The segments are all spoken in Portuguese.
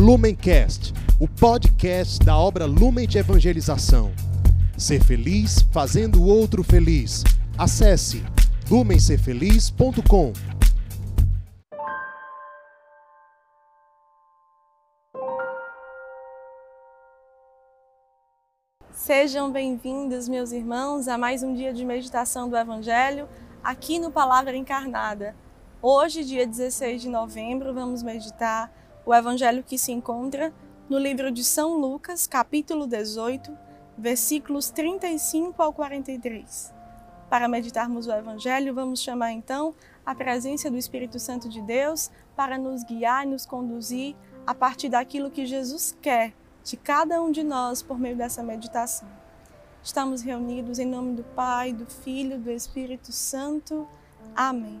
Lumencast, o podcast da obra Lumen de Evangelização. Ser feliz fazendo o outro feliz. Acesse lumencerfeliz.com. Sejam bem-vindos, meus irmãos, a mais um dia de meditação do Evangelho aqui no Palavra Encarnada. Hoje, dia 16 de novembro, vamos meditar o Evangelho que se encontra no livro de São Lucas, capítulo 18, versículos 35 ao 43. Para meditarmos o Evangelho, vamos chamar então a presença do Espírito Santo de Deus para nos guiar e nos conduzir a partir daquilo que Jesus quer de cada um de nós por meio dessa meditação. Estamos reunidos em nome do Pai, do Filho, do Espírito Santo. Amém.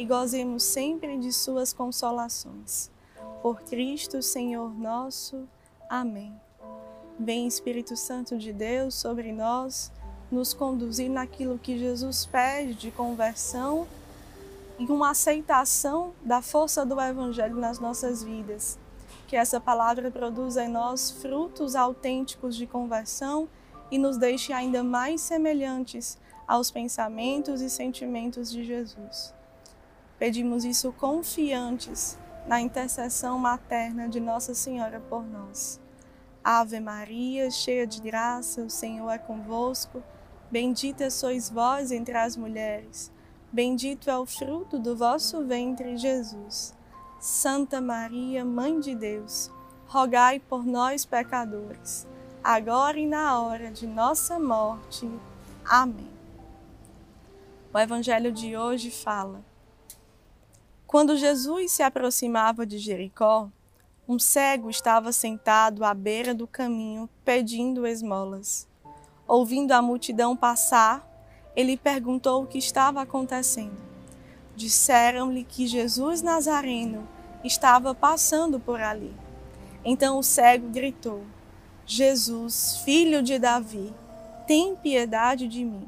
e gozemos sempre de Suas consolações. Por Cristo, Senhor nosso. Amém. Vem, Espírito Santo de Deus, sobre nós, nos conduzir naquilo que Jesus pede de conversão e uma aceitação da força do Evangelho nas nossas vidas. Que essa palavra produza em nós frutos autênticos de conversão e nos deixe ainda mais semelhantes aos pensamentos e sentimentos de Jesus. Pedimos isso confiantes na intercessão materna de Nossa Senhora por nós. Ave Maria, cheia de graça, o Senhor é convosco. Bendita sois vós entre as mulheres. Bendito é o fruto do vosso ventre, Jesus. Santa Maria, Mãe de Deus, rogai por nós, pecadores, agora e na hora de nossa morte. Amém. O Evangelho de hoje fala: Quando Jesus se aproximava de Jericó, um cego estava sentado à beira do caminho pedindo esmolas. Ouvindo a multidão passar, ele perguntou o que estava acontecendo. Disseram-lhe que Jesus Nazareno estava passando por ali. Então o cego gritou: Jesus, filho de Davi, tem piedade de mim.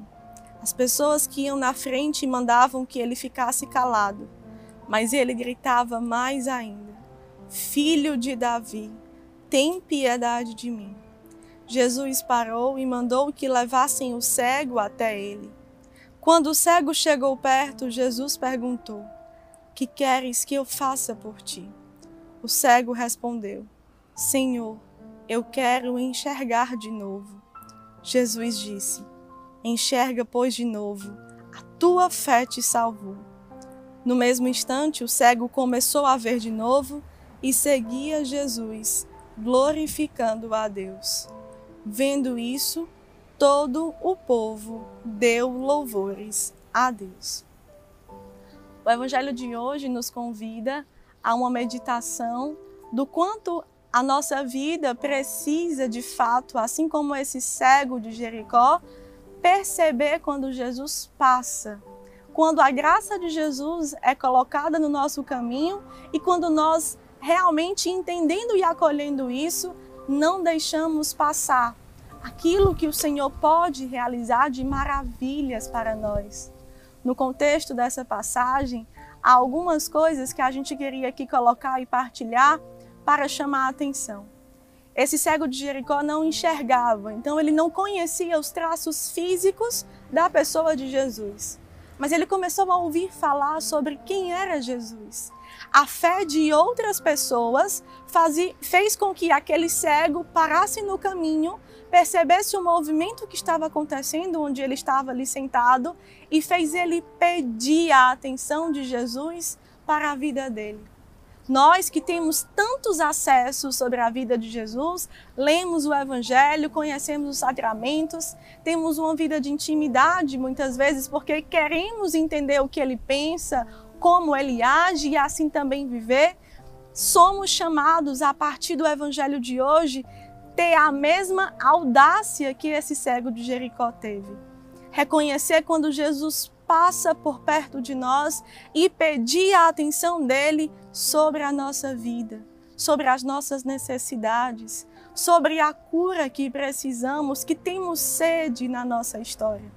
As pessoas que iam na frente mandavam que ele ficasse calado, mas ele gritava mais ainda Filho de Davi, tem piedade de mim. Jesus parou e mandou que levassem o cego até ele. Quando o cego chegou perto, Jesus perguntou: Que queres que eu faça por ti? O cego respondeu: Senhor, eu quero enxergar de novo. Jesus disse: Enxerga, pois, de novo, a tua fé te salvou. No mesmo instante, o cego começou a ver de novo e seguia Jesus, glorificando a Deus. Vendo isso, todo o povo deu louvores a Deus. O Evangelho de hoje nos convida a uma meditação do quanto a nossa vida precisa, de fato, assim como esse cego de Jericó, perceber quando Jesus passa, quando a graça de Jesus é colocada no nosso caminho e quando nós realmente entendendo e acolhendo isso, não deixamos passar aquilo que o Senhor pode realizar de maravilhas para nós. No contexto dessa passagem, há algumas coisas que a gente queria aqui colocar e partilhar para chamar a atenção. Esse cego de Jericó não enxergava, então ele não conhecia os traços físicos da pessoa de Jesus. Mas ele começou a ouvir falar sobre quem era Jesus a fé de outras pessoas fazia, fez com que aquele cego parasse no caminho, percebesse o movimento que estava acontecendo onde ele estava ali sentado e fez ele pedir a atenção de Jesus para a vida dele. Nós que temos tantos acessos sobre a vida de Jesus, lemos o Evangelho, conhecemos os sacramentos, temos uma vida de intimidade muitas vezes porque queremos entender o que ele pensa, como ele age e assim também viver. somos chamados a partir do evangelho de hoje ter a mesma audácia que esse cego de Jericó teve. Reconhecer quando Jesus passa por perto de nós e pedir a atenção dele sobre a nossa vida, sobre as nossas necessidades, sobre a cura que precisamos, que temos sede na nossa história.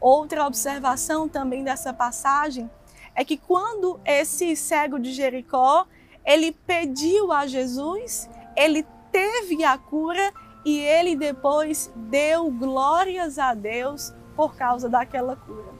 Outra observação também dessa passagem é que quando esse cego de Jericó, ele pediu a Jesus, ele teve a cura e ele depois deu glórias a Deus por causa daquela cura.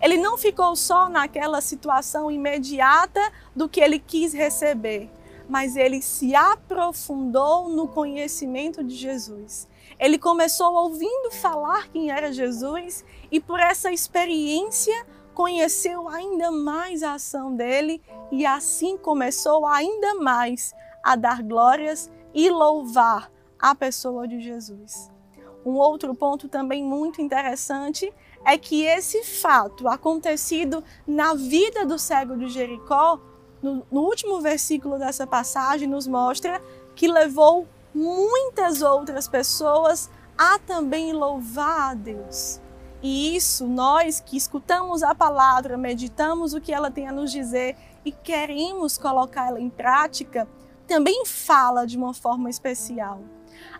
Ele não ficou só naquela situação imediata do que ele quis receber, mas ele se aprofundou no conhecimento de Jesus. Ele começou ouvindo falar quem era Jesus e por essa experiência conheceu ainda mais a ação dele e assim começou ainda mais a dar glórias e louvar a pessoa de Jesus. Um outro ponto também muito interessante é que esse fato acontecido na vida do cego de Jericó, no, no último versículo dessa passagem, nos mostra que levou muitas outras pessoas a também louvar a Deus. E isso, nós que escutamos a palavra, meditamos o que ela tem a nos dizer e queremos colocá-la em prática, também fala de uma forma especial.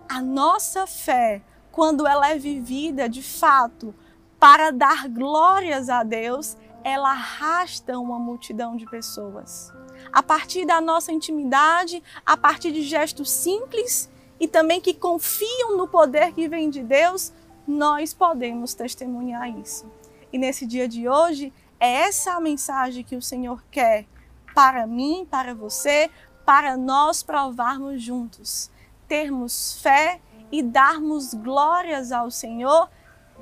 A nossa fé, quando ela é vivida de fato para dar glórias a Deus, ela arrasta uma multidão de pessoas. A partir da nossa intimidade, a partir de gestos simples e também que confiam no poder que vem de Deus, nós podemos testemunhar isso. E nesse dia de hoje, é essa a mensagem que o Senhor quer para mim, para você, para nós provarmos juntos, termos fé e darmos glórias ao Senhor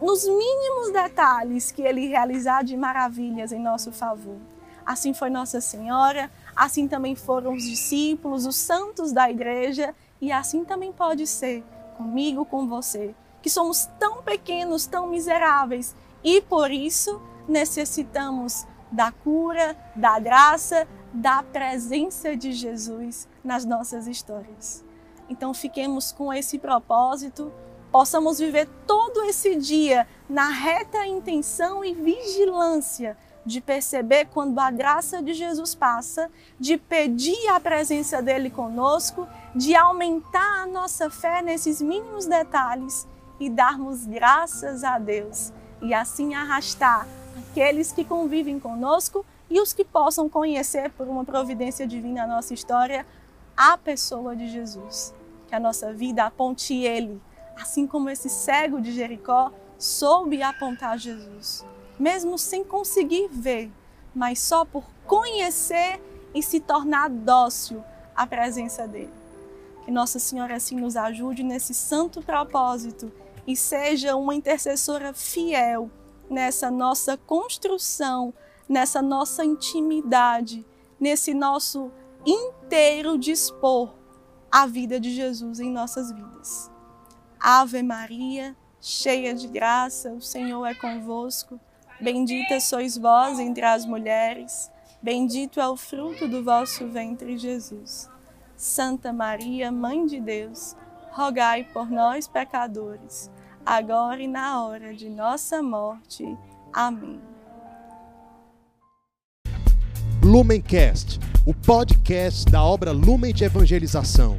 nos mínimos detalhes que Ele realizar de maravilhas em nosso favor. Assim foi Nossa Senhora, assim também foram os discípulos, os santos da igreja, e assim também pode ser comigo, com você, que somos tão pequenos, tão miseráveis e por isso necessitamos da cura, da graça, da presença de Jesus nas nossas histórias. Então fiquemos com esse propósito, possamos viver todo esse dia na reta intenção e vigilância de perceber quando a graça de Jesus passa, de pedir a presença dele conosco, de aumentar a nossa fé nesses mínimos detalhes e darmos graças a Deus e assim arrastar aqueles que convivem conosco e os que possam conhecer por uma providência divina a nossa história, a pessoa de Jesus. Que a nossa vida aponte Ele, assim como esse cego de Jericó soube apontar Jesus, mesmo sem conseguir ver, mas só por conhecer e se tornar dócil à presença dele. Que Nossa Senhora assim nos ajude nesse santo propósito e seja uma intercessora fiel nessa nossa construção nessa nossa intimidade, nesse nosso inteiro dispor a vida de Jesus em nossas vidas. Ave Maria, cheia de graça, o Senhor é convosco. Bendita sois vós entre as mulheres, bendito é o fruto do vosso ventre, Jesus. Santa Maria, Mãe de Deus, rogai por nós, pecadores, agora e na hora de nossa morte. Amém. Lumencast, o podcast da obra Lumen de Evangelização.